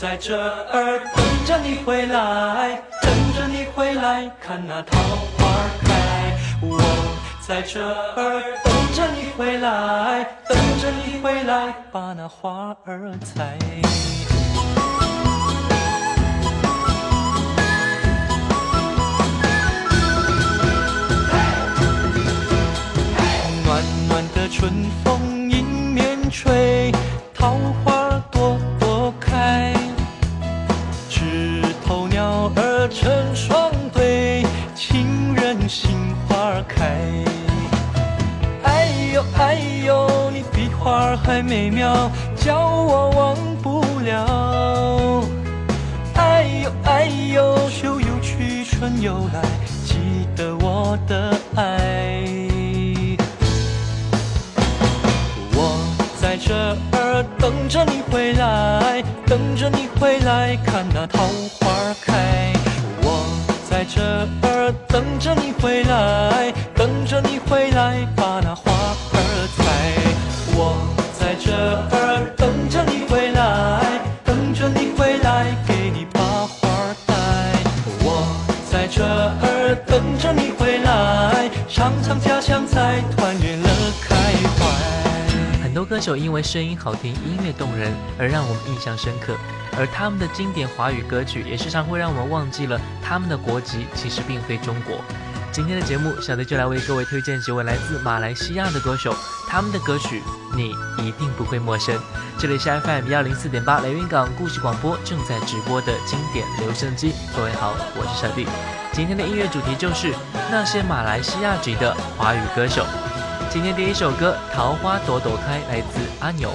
在这儿等着你回来，等着你回来看那桃花开。我在这儿等着你回来，等着你回来把那花儿采。暖暖的春风迎面吹，桃花美妙，叫我忘不了。哎呦哎呦，秋又去，春又来，记得我的爱。我在这儿等着你回来，等着你回来看那桃花开。我在这儿等着你回来，等着你回来把那花歌手因为声音好听、音乐动人而让我们印象深刻，而他们的经典华语歌曲也时常会让我们忘记了他们的国籍其实并非中国。今天的节目，小弟就来为各位推荐几位来自马来西亚的歌手，他们的歌曲你一定不会陌生。这里是 FM 幺零四点八雷云港故事广播正在直播的经典留声机。各位好，我是小弟。今天的音乐主题就是那些马来西亚籍的华语歌手。今天第一首歌《桃花朵朵开》来自阿牛。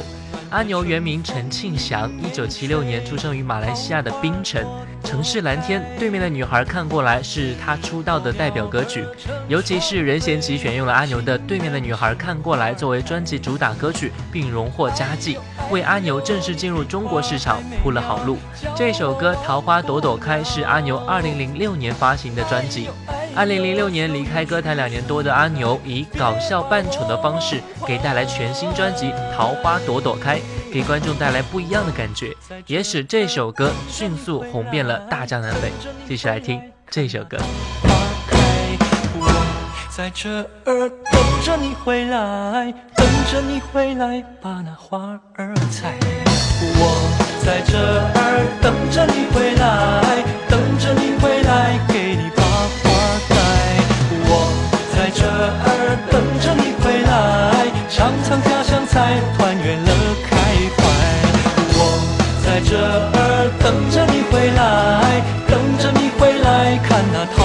阿牛原名陈庆祥，一九七六年出生于马来西亚的槟城。城市蓝天对面的女孩看过来是他出道的代表歌曲，尤其是任贤齐选用了阿牛的《对面的女孩看过来》作为专辑主打歌曲，并荣获佳绩，为阿牛正式进入中国市场铺了好路。这首歌《桃花朵朵开》是阿牛二零零六年发行的专辑。二零零六年离开歌坛两年多的阿牛，以搞笑扮丑的方式给带来全新专辑《桃花朵朵开》，给观众带来不一样的感觉，也使这首歌迅速红遍了大江南北。继续来听这首歌。花开，我在这儿等着你回来，等着你回来把那花儿采。我在这儿等着你回来，等着你回来给你把。这儿等着你回来，尝尝家乡菜，团圆乐开怀。我在这儿等着你回来，等着你回来看那桃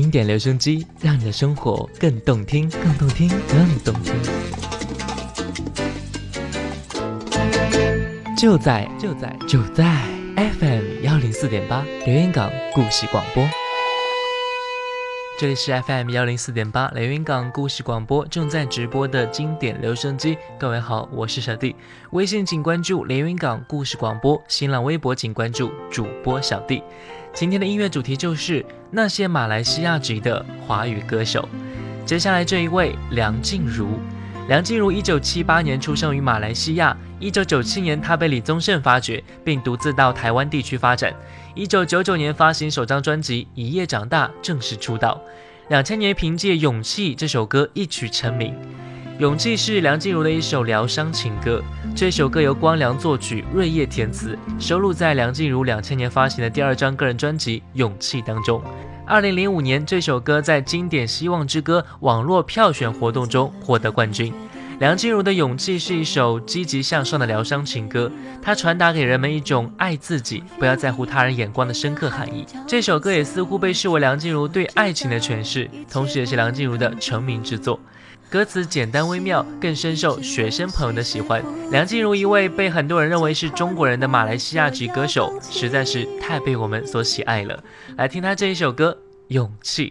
经典留声机，让你的生活更动听，更动听，更动听。就在就在就在 FM 幺零四点八留言港故事广播。这里是 FM 幺零四点八雷云港故事广播正在直播的经典留声机。各位好，我是小弟。微信请关注连云港故事广播，新浪微博请关注主播小弟。今天的音乐主题就是那些马来西亚籍的华语歌手。接下来这一位梁静茹，梁静茹一九七八年出生于马来西亚，一九九七年她被李宗盛发掘，并独自到台湾地区发展。一九九九年发行首张专辑《一夜长大》，正式出道。两千年凭借《勇气》这首歌一曲成名。勇气是梁静茹的一首疗伤情歌，这首歌由光良作曲，瑞叶填词，收录在梁静茹两千年发行的第二张个人专辑《勇气》当中。二零零五年，这首歌在经典《希望之歌》网络票选活动中获得冠军。梁静茹的《勇气》是一首积极向上的疗伤情歌，它传达给人们一种爱自己、不要在乎他人眼光的深刻含义。这首歌也似乎被视为梁静茹对爱情的诠释，同时也是梁静茹的成名之作。歌词简单微妙，更深受学生朋友的喜欢。梁静茹一位被很多人认为是中国人的马来西亚籍歌手，实在是太被我们所喜爱了。来听她这一首歌《勇气》。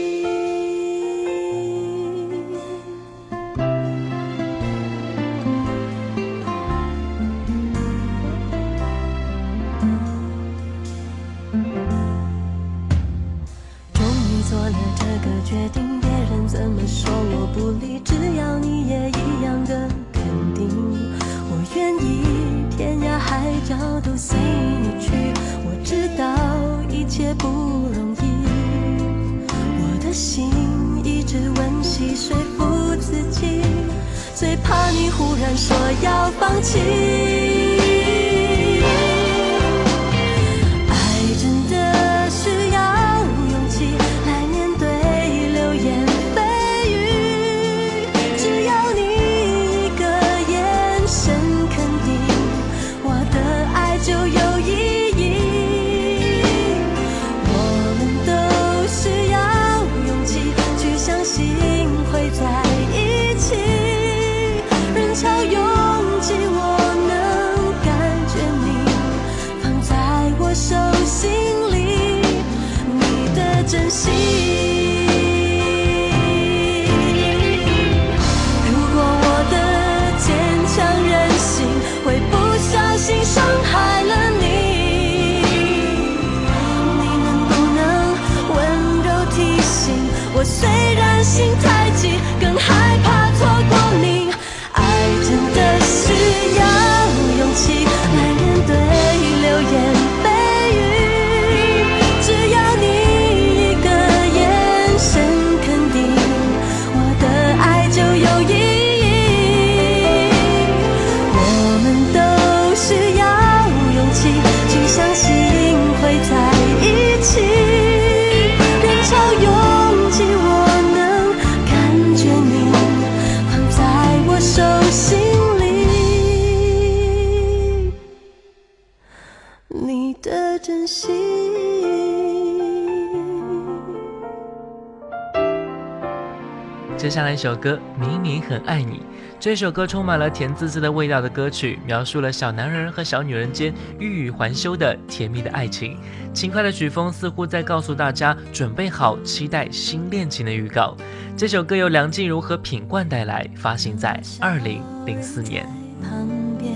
接下来一首歌，明明很爱你。这首歌充满了甜滋滋的味道的歌曲，描述了小男人和小女人间欲语还休的甜蜜的爱情。轻快的曲风似乎在告诉大家，准备好期待新恋情的预告。这首歌由梁静茹和品冠带来，发行在二零零四年。旁边，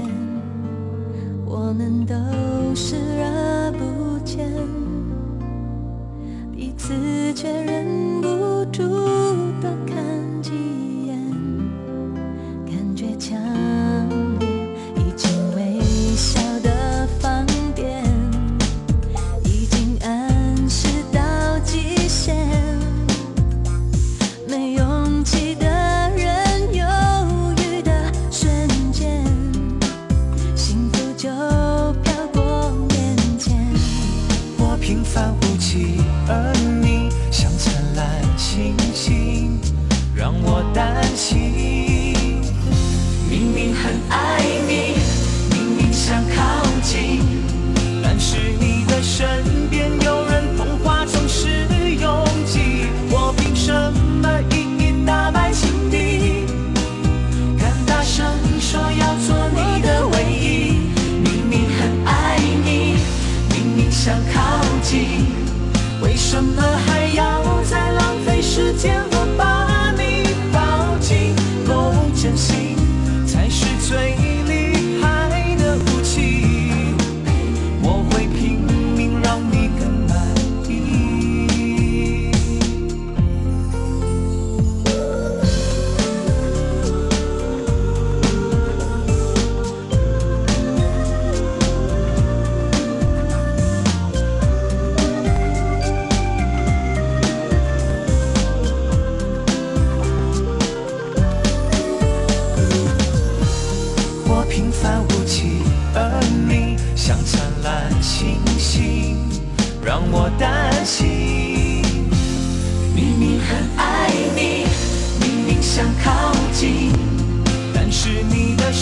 我们都视而不见，彼此却忍不住多看几眼，感觉强烈。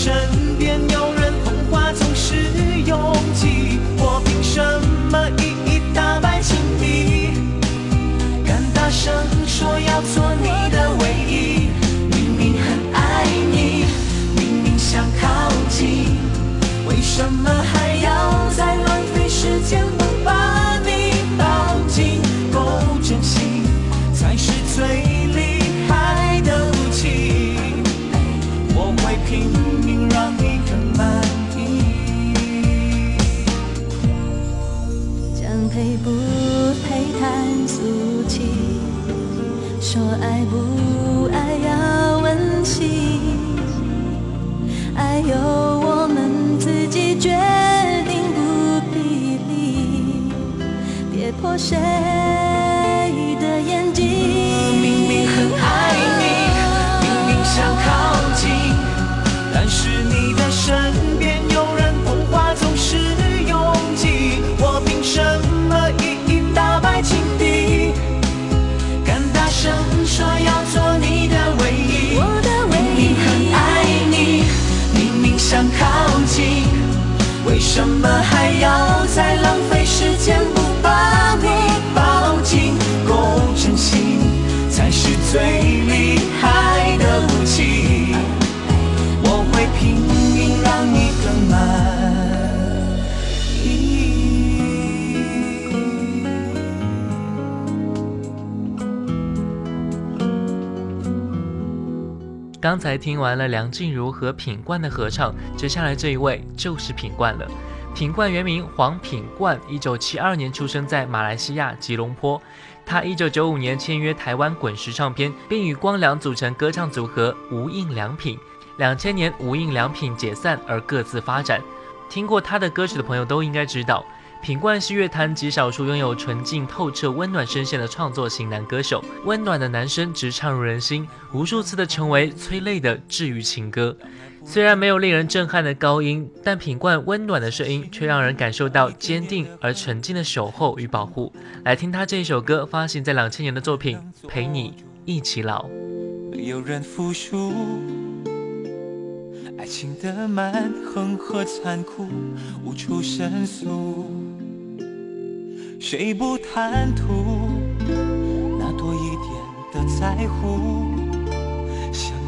身边有人捧花总是拥挤，我凭什么一一打败情敌？敢大声说要做你的唯一，明明很爱你，明明想靠近，为什么还要再浪费时间破谁的眼睛。明明很爱你，明明想靠近，但是你的身边有人捧花总是拥挤，我凭什么一一打败情敌？敢大声说要做你的唯一，我的唯一明明很，爱你，明明想靠近，为什么还要再浪费时间不最厉害的武器，我会拼命让你更满意。刚才听完了梁静茹和品冠的合唱，接下来这一位就是品冠了。品冠原名黄品冠，一九七二年出生在马来西亚吉隆坡。他一九九五年签约台湾滚石唱片，并与光良组成歌唱组合无印良品。两千年无印良品解散而各自发展。听过他的歌曲的朋友都应该知道，品冠是乐坛极少数拥有纯净透彻、温暖声线的创作型男歌手。温暖的男声直唱入人心，无数次的成为催泪的治愈情歌。虽然没有令人震撼的高音，但品冠温暖的声音却让人感受到坚定而纯净的守候与保护。来听他这一首歌，发行在两千年的作品《陪你一起老》。没有人服输，爱情的蛮横和残酷无处申诉，谁不贪图那多一点的在乎？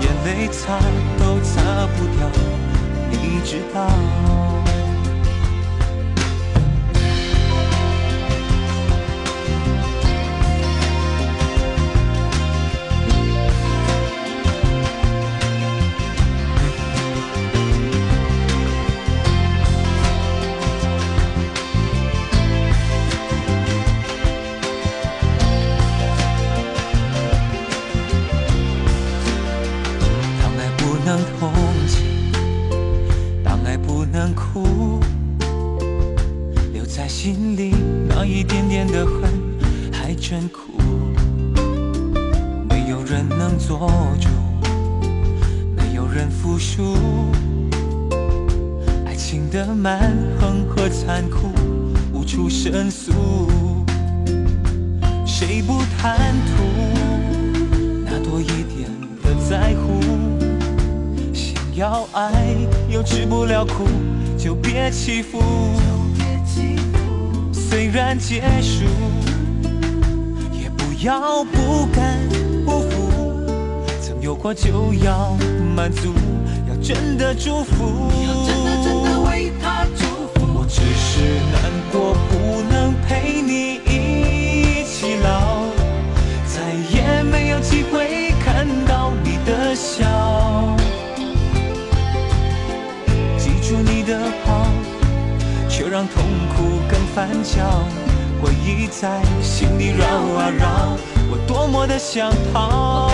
眼泪擦都擦不掉，你知道。处申诉，谁不贪图？那多一点的在乎，想要爱，又吃不了苦，就别欺负。虽然结束，也不要不甘不服。曾有过就要满足，要真的祝福。难过，不能陪你一起老，再也没有机会看到你的笑。记住你的好，却让痛苦更翻搅。回忆在心里绕啊绕，我多么的想逃。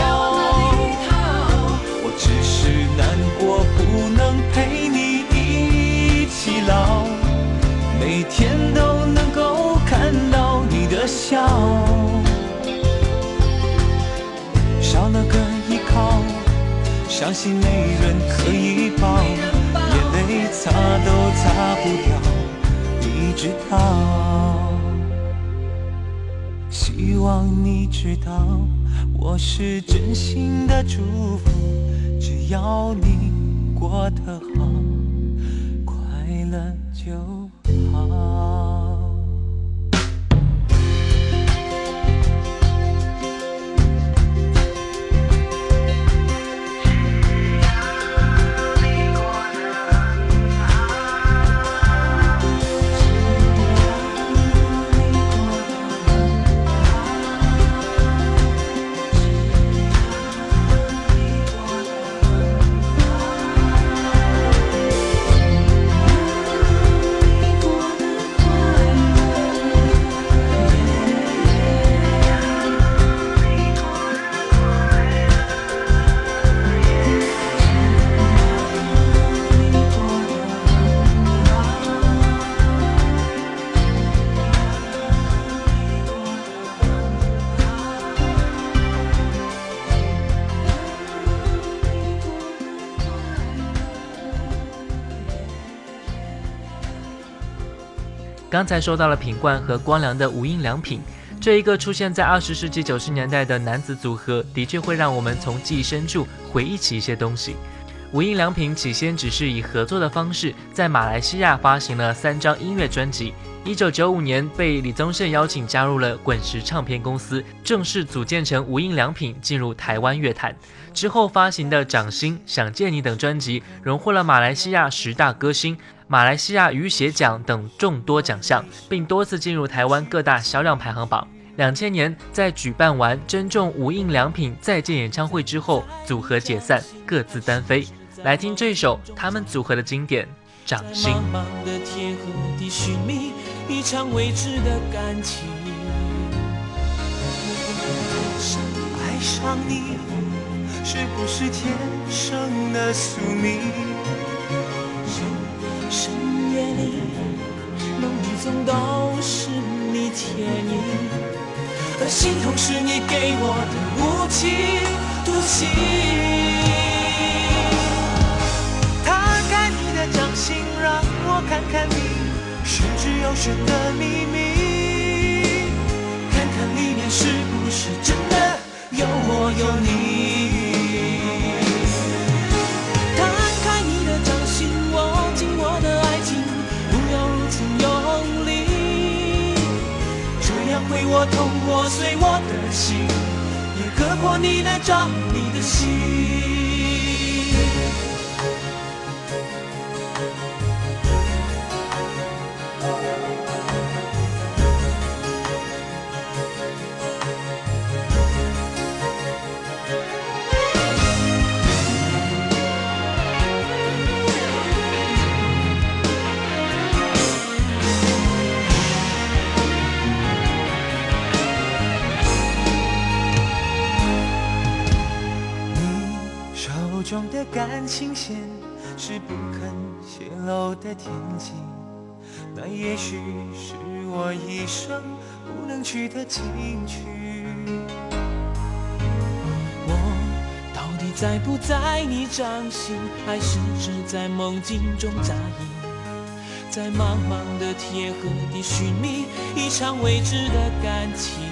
我只是难过，不能陪你一起老，每天都能够看到你的笑，少了个依靠，伤心没人可以抱，眼泪擦都擦不掉，你知道。希望你知道，我是真心的祝福，只要你过得好，刚才说到了品冠和光良的无印良品，这一个出现在二十世纪九十年代的男子组合，的确会让我们从记忆深处回忆起一些东西。无印良品起先只是以合作的方式，在马来西亚发行了三张音乐专辑。一九九五年被李宗盛邀请加入了滚石唱片公司，正式组建成无印良品，进入台湾乐坛。之后发行的《掌心》《想见你》等专辑，荣获了马来西亚十大歌星、马来西亚雨血奖等众多奖项，并多次进入台湾各大销量排行榜。两千年，在举办完珍重无印良品再见演唱会之后，组合解散，各自单飞。来听这首他们组合的经典《掌心》。的天和地寻觅一场未知的感情，爱上你是不是天生的宿命？你倩影，而心痛是你给我的无情毒气。摊开你的掌心，让我看看你十指有神的秘密，看看里面是不是真的有我有你。我痛，我碎我的心，也割破你的掌，你的心。中的感情线是不肯泄露的天机，那也许是我一生不能去的禁区。我到底在不在你掌心，还是只在梦境中扎营？在茫茫的天和地寻觅一场未知的感情。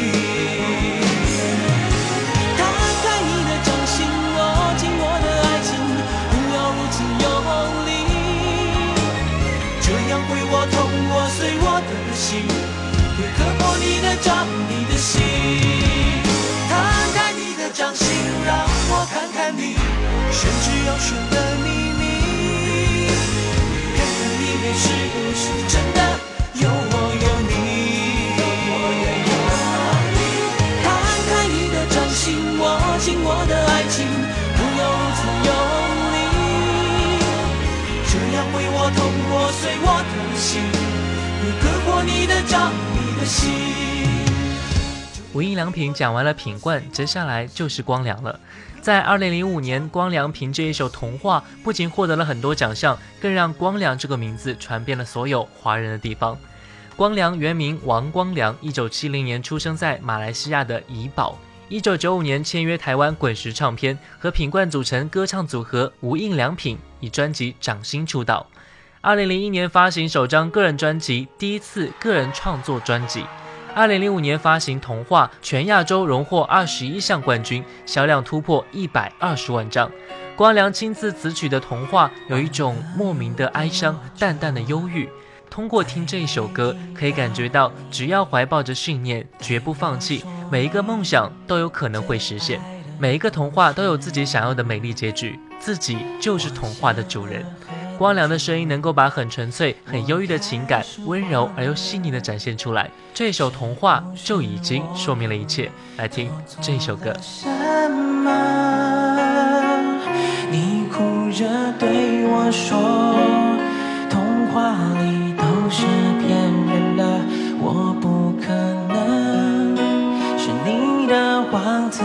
破你的掌，你的心。摊开你的掌心，让我看看你玄之又玄的秘密，看看里面是不是真的有我有你。摊开你的掌心，握紧我的爱情，不要如此用力，这样会我痛，破碎我的心，会割破你的掌，你的心。无印良品讲完了品冠，接下来就是光良了。在二零零五年，光良凭这一首《童话》不仅获得了很多奖项，更让光良这个名字传遍了所有华人的地方。光良原名王光良，一九七零年出生在马来西亚的怡保。一九九五年签约台湾滚石唱片，和品冠组成歌唱组合无印良品，以专辑《掌心》出道。二零零一年发行首张个人专辑，第一次个人创作专辑。二零零五年发行《童话》，全亚洲荣获二十一项冠军，销量突破一百二十万张。光良亲自词曲的《童话》有一种莫名的哀伤，淡淡的忧郁。通过听这一首歌，可以感觉到，只要怀抱着信念，绝不放弃，每一个梦想都有可能会实现。每一个童话都有自己想要的美丽结局，自己就是童话的主人。光良的声音能够把很纯粹、很忧郁的情感，温柔而又细腻的展现出来。这首《童话》就已经说明了一切。来听这首歌。什么？你哭着对我说，童话里都是骗人的，我不可能是你的王子。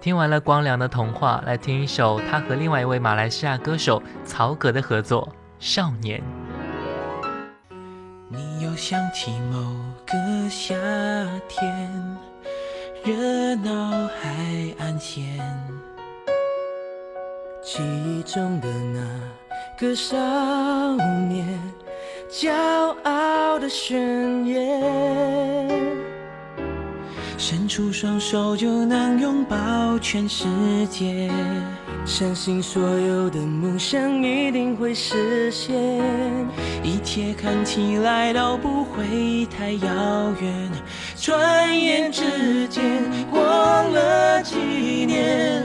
听完了光良的童话，来听一首他和另外一位马来西亚歌手曹格的合作《少年》。你又想起某个夏天，热闹海岸线，记忆中的那个少年，骄傲的宣言。伸出双手就能拥抱全世界，相信所有的梦想一定会实现，一切看起来都不会太遥远。转眼之间过了几年，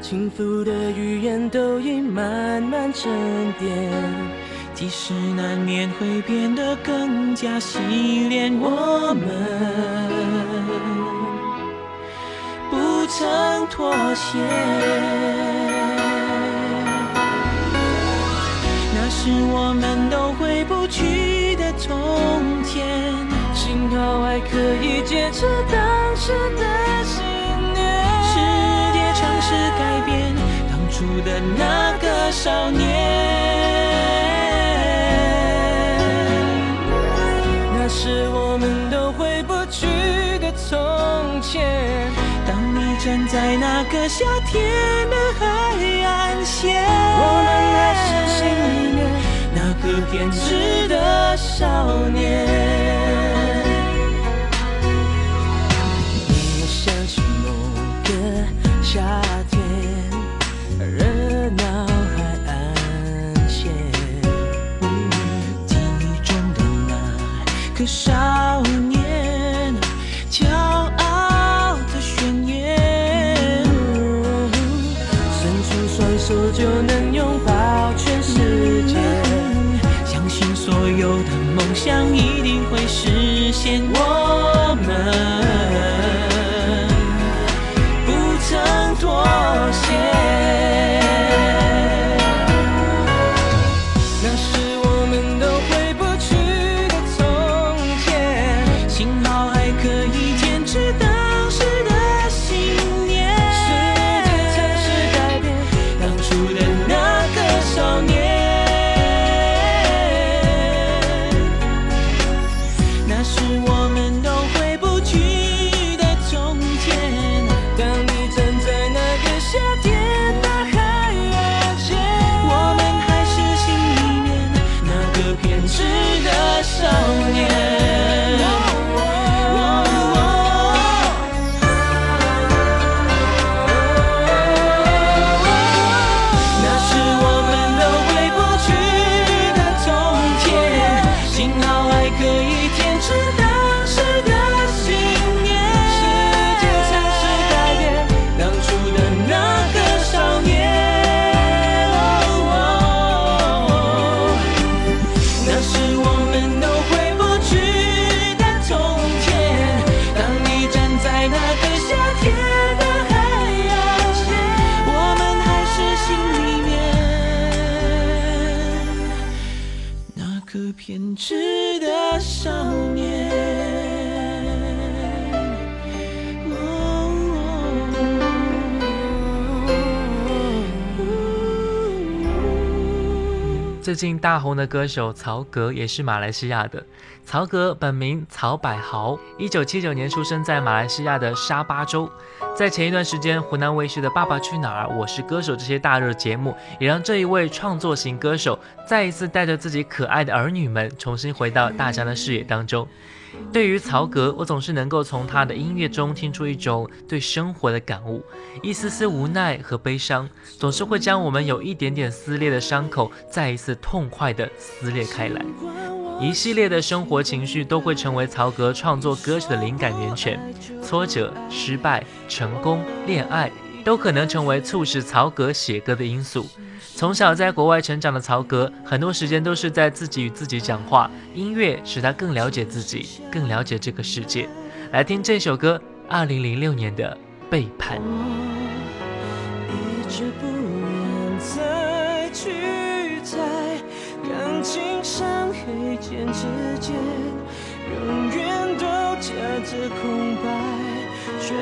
轻浮的语言都已慢慢沉淀，即使难免会变得更加洗练，我们不。曾妥协，那是我们都回不去的从前。幸好还可以坚持当时的信念。世界尝试改变当初的那个少年，站在那个夏天的海岸线，我们还是心里面那个偏执的少年。你想起某个夏实最近大红的歌手曹格也是马来西亚的。曹格本名曹百豪，一九七九年出生在马来西亚的沙巴州。在前一段时间，湖南卫视的《爸爸去哪儿》《我是歌手》这些大热节目，也让这一位创作型歌手再一次带着自己可爱的儿女们，重新回到大家的视野当中。对于曹格，我总是能够从他的音乐中听出一种对生活的感悟，一丝丝无奈和悲伤，总是会将我们有一点点撕裂的伤口再一次痛快地撕裂开来。一系列的生活情绪都会成为曹格创作歌曲的灵感源泉，挫折、失败、成功、恋爱，都可能成为促使曹格写歌的因素。从小在国外成长的曹格，很多时间都是在自己与自己讲话。音乐使他更了解自己，更了解这个世界。来听这首歌，二零零六年的《背叛》。一直不愿再去猜，感情伤黑键之间，永远都夹着空白，缺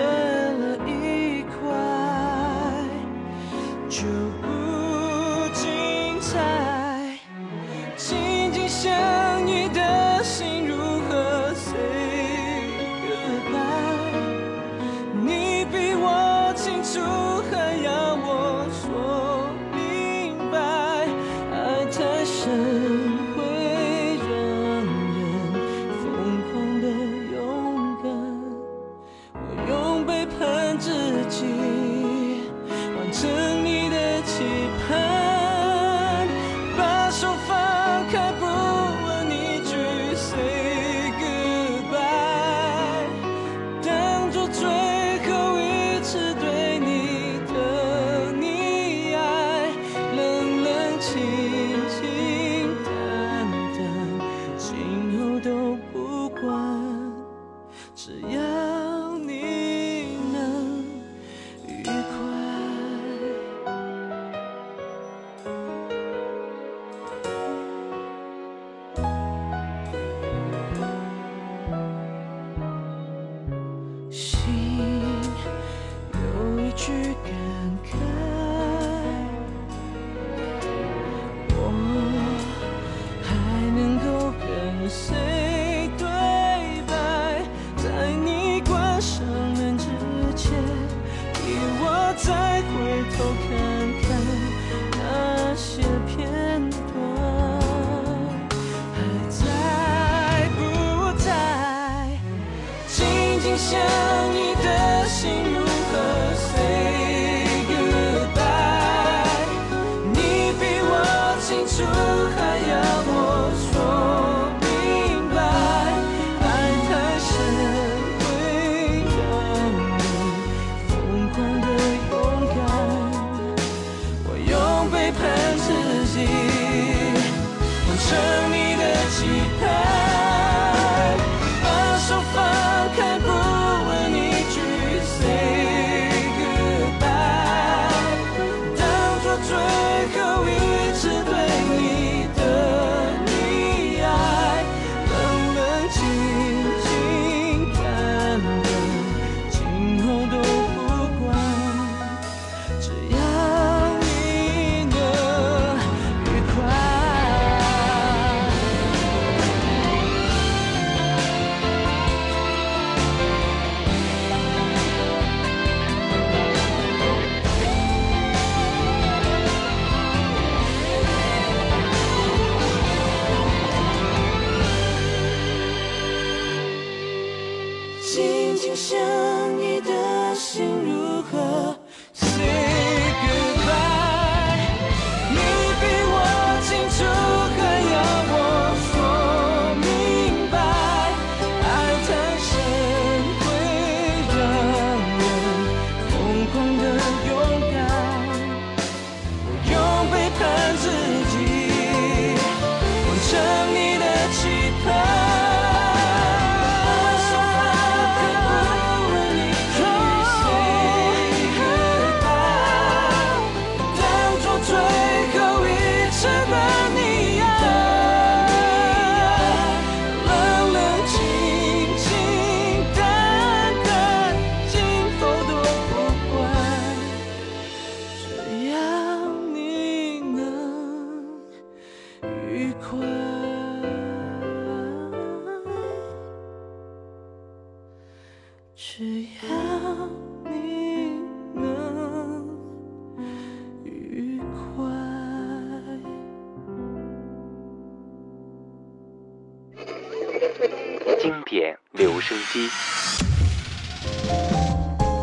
经典留声机。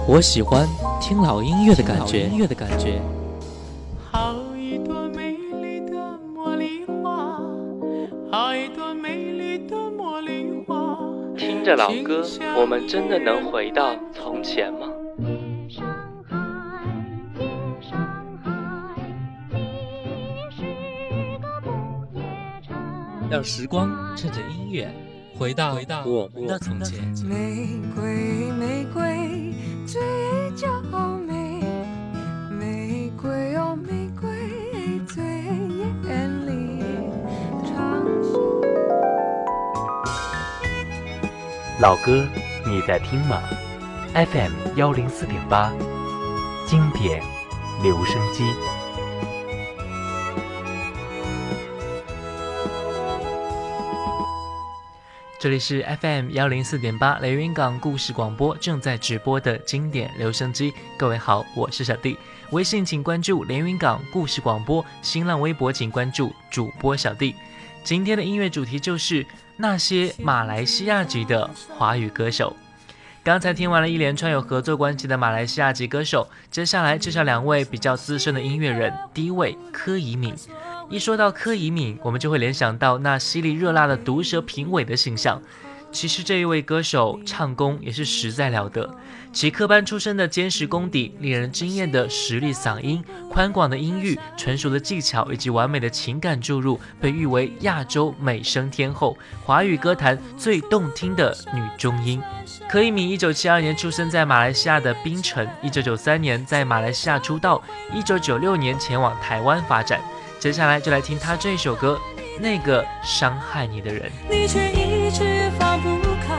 我喜欢听老音乐的感觉，音乐的感觉。好一朵美丽的茉莉花，好一朵美丽的茉莉花。听着老歌，我们真的能回到从前吗？夜上海，夜上海，你是个不夜城。让时光趁着音乐回到回到我们的从前。玫瑰，玫瑰，最娇美。玫瑰哦，玫瑰，最艳丽。老歌，你在听吗？FM 幺零四点八，经典留声机。这里是 FM 幺零四点八雷云港故事广播正在直播的经典留声机。各位好，我是小弟。微信请关注连云港故事广播，新浪微博请关注主播小弟。今天的音乐主题就是那些马来西亚籍的华语歌手。刚才听完了一连串有合作关系的马来西亚籍歌手，接下来介绍两位比较资深的音乐人。第一位柯以敏，一说到柯以敏，我们就会联想到那犀利热辣的毒舌评委的形象。其实这一位歌手唱功也是实在了得，其科班出身的坚实功底、令人惊艳的实力嗓音、宽广的音域、纯熟的技巧以及完美的情感注入，被誉为亚洲美声天后，华语歌坛最动听的女中音。柯以敏一九七二年出生在马来西亚的槟城，一九九三年在马来西亚出道，一九九六年前往台湾发展。接下来就来听他这一首歌《那个伤害你的人》。你却一直放不开，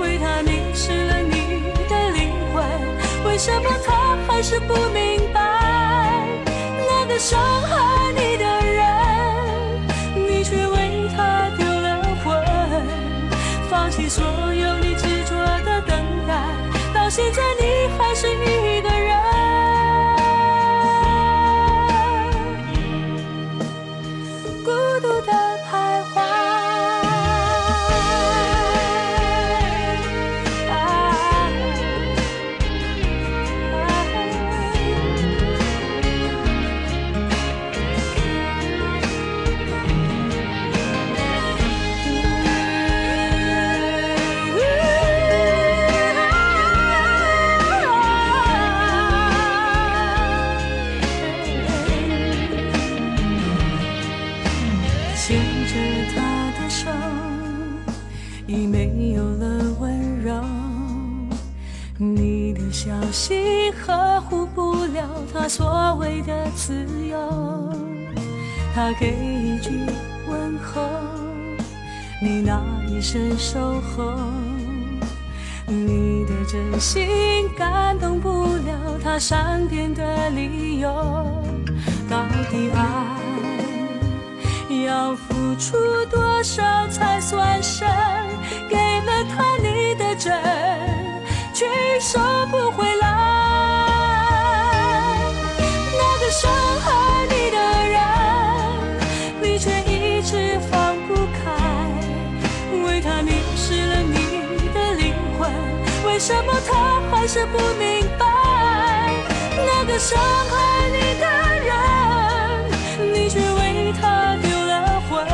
为他迷失了你的灵魂，为什么他还是不明白那个伤害你的人，你却为他丢了魂，放弃所有你执着的等待，到现在你还是一个人。心呵护不了他所谓的自由。他给一句问候，你那一声守候。你的真心感动不了他善变的理由。到底爱？要付出多少才算深？给了他你的真，却收不回。还是不明白？那个伤害你的人，你却为他丢了魂，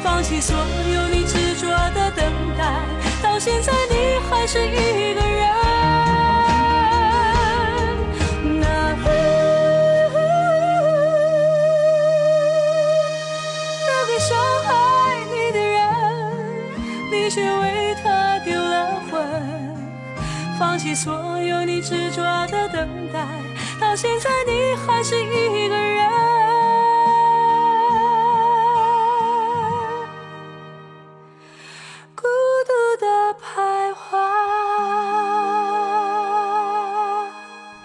放弃所有你执着的等待，到现在你还是一个人。所有你执着的等待，到现在你还是一个人，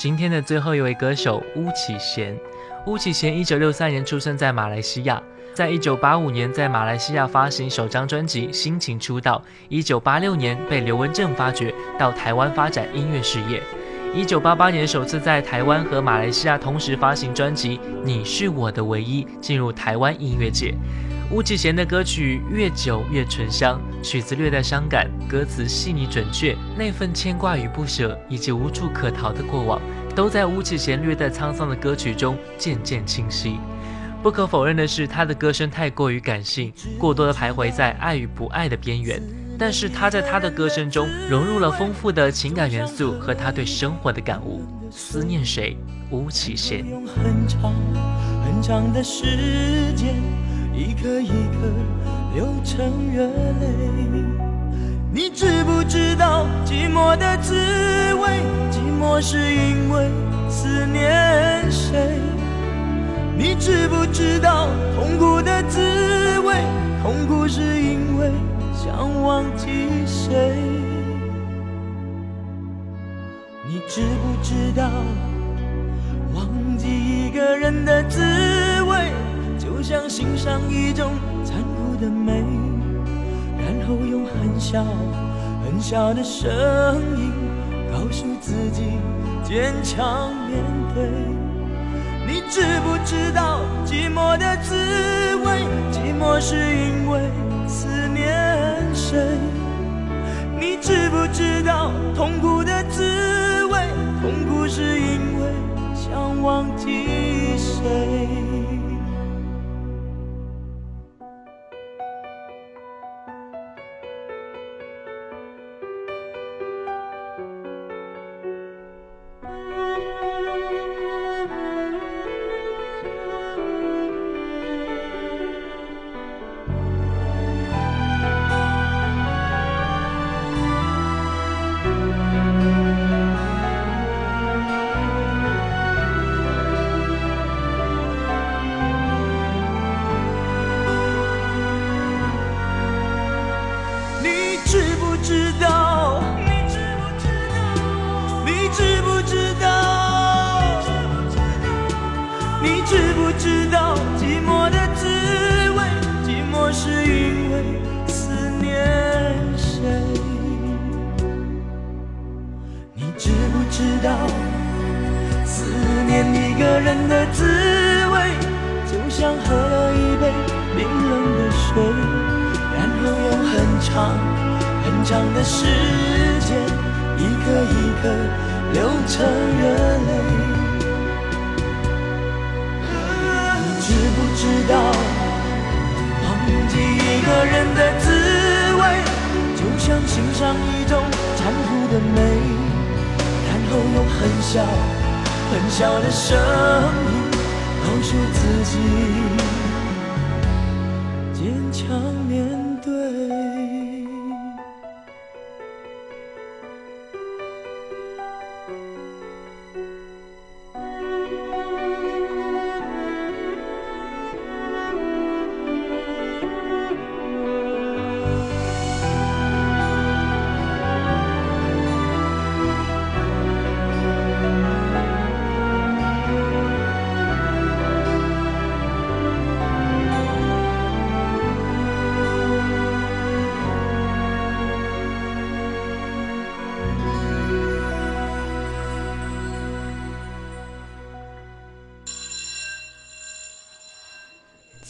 今天的最后一位歌手巫启贤。巫启贤一九六三年出生在马来西亚，在一九八五年在马来西亚发行首张专辑《心情》出道。一九八六年被刘文正发掘，到台湾发展音乐事业。一九八八年首次在台湾和马来西亚同时发行专辑《你是我的唯一》，进入台湾音乐界。巫启贤的歌曲越久越醇香，曲子略带伤感，歌词细腻准确，那份牵挂与不舍，以及无处可逃的过往，都在巫启贤略带沧桑的歌曲中渐渐清晰。不可否认的是，他的歌声太过于感性，过多的徘徊在爱与不爱的边缘。但是他在他的歌声中融入了丰富的情感元素和他对生活的感悟。思念谁？巫启贤。很长很长的时间，一颗一颗流成热泪。你知不知道寂寞的滋味？寂寞是因为思念谁？你知不知道痛苦的滋味？痛苦是因为想忘记谁？你知不知道？忘记一个人的滋味，就像欣赏一种残酷的美，然后用很小很小的声音告诉自己坚强面对。你知不知道寂寞的滋味？寂寞是因为思念谁？你知不知道痛苦的滋味？痛苦是因为想忘记谁？知不知道，忘记一个人的滋味，就像欣赏一种残酷的美，然后用很小很小的声音告诉自己。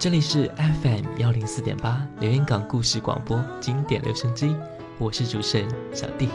这里是 FM 幺零四点八连云港故事广播经典留声机，我是主持人小弟。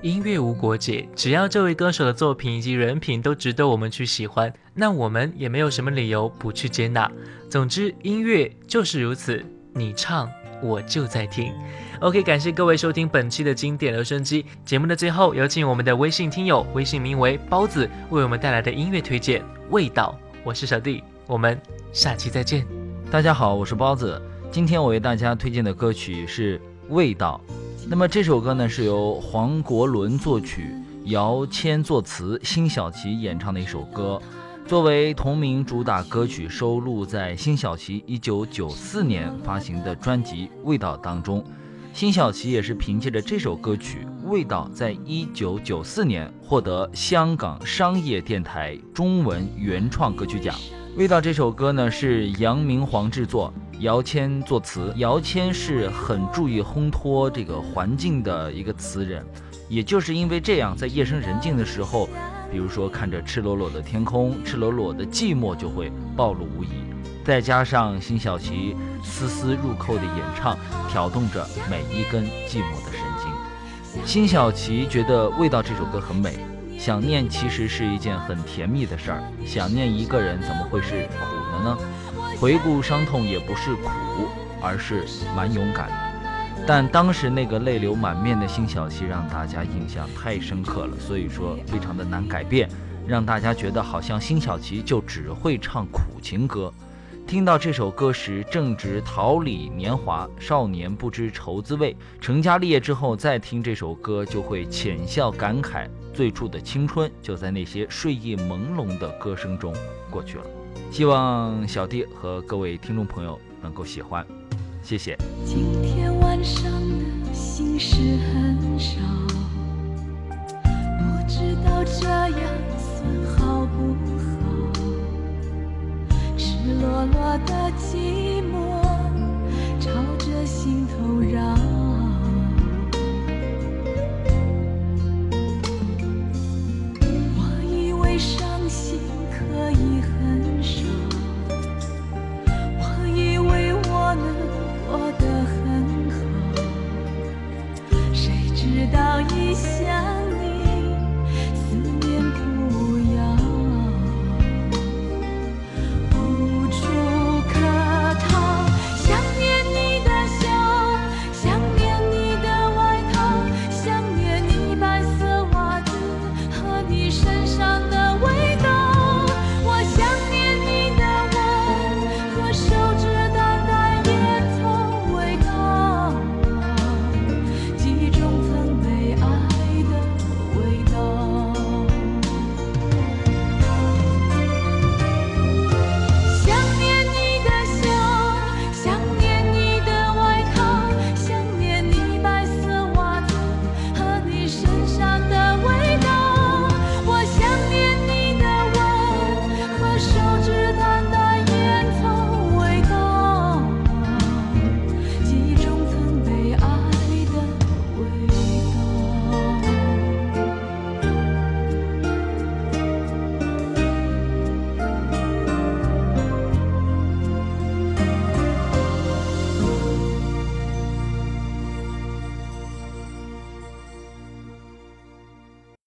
音乐无国界，只要这位歌手的作品以及人品都值得我们去喜欢，那我们也没有什么理由不去接纳。总之，音乐就是如此，你唱。我就在听，OK，感谢各位收听本期的经典留声机节目的最后，有请我们的微信听友，微信名为包子，为我们带来的音乐推荐《味道》。我是小弟，我们下期再见。大家好，我是包子，今天我为大家推荐的歌曲是《味道》。那么这首歌呢，是由黄国伦作曲，姚谦作词，辛晓琪演唱的一首歌。作为同名主打歌曲，收录在辛晓琪1994年发行的专辑《味道》当中。辛晓琪也是凭借着这首歌曲《味道》，在1994年获得香港商业电台中文原创歌曲奖。《味道》这首歌呢，是杨明煌制作，姚谦作词。姚谦是很注意烘托这个环境的一个词人，也就是因为这样，在夜深人静的时候。比如说，看着赤裸裸的天空，赤裸裸的寂寞就会暴露无遗。再加上辛晓琪丝丝入扣的演唱，挑动着每一根寂寞的神经。辛晓琪觉得《味道》这首歌很美，想念其实是一件很甜蜜的事儿。想念一个人怎么会是苦的呢？回顾伤痛也不是苦，而是蛮勇敢。但当时那个泪流满面的辛晓琪让大家印象太深刻了，所以说非常的难改变，让大家觉得好像辛晓琪就只会唱苦情歌。听到这首歌时正值桃李年华，少年不知愁滋味，成家立业之后再听这首歌，就会浅笑感慨，最初的青春就在那些睡意朦胧的歌声中过去了。希望小弟和各位听众朋友能够喜欢。谢谢。今天晚上的心事很少，不知道这样算好不好？赤裸裸的寂寞朝着心头绕。